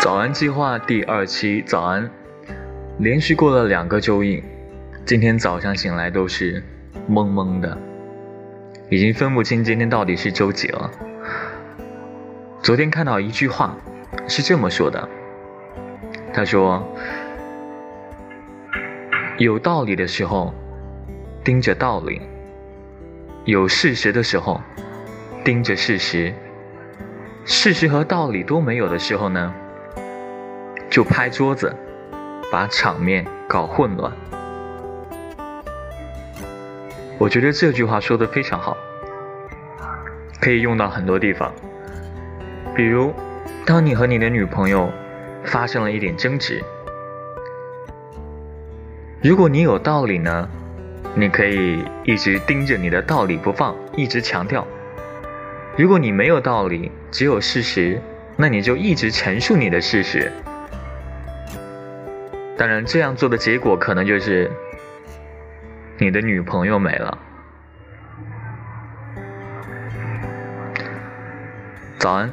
早安计划第二期早安，连续过了两个周印，今天早上醒来都是懵懵的，已经分不清今天到底是周几了。昨天看到一句话，是这么说的，他说：“有道理的时候，盯着道理；有事实的时候，盯着事实；事实和道理都没有的时候呢？”就拍桌子，把场面搞混乱。我觉得这句话说的非常好，可以用到很多地方。比如，当你和你的女朋友发生了一点争执，如果你有道理呢，你可以一直盯着你的道理不放，一直强调；如果你没有道理，只有事实，那你就一直陈述你的事实。当然，这样做的结果可能就是你的女朋友没了。早安。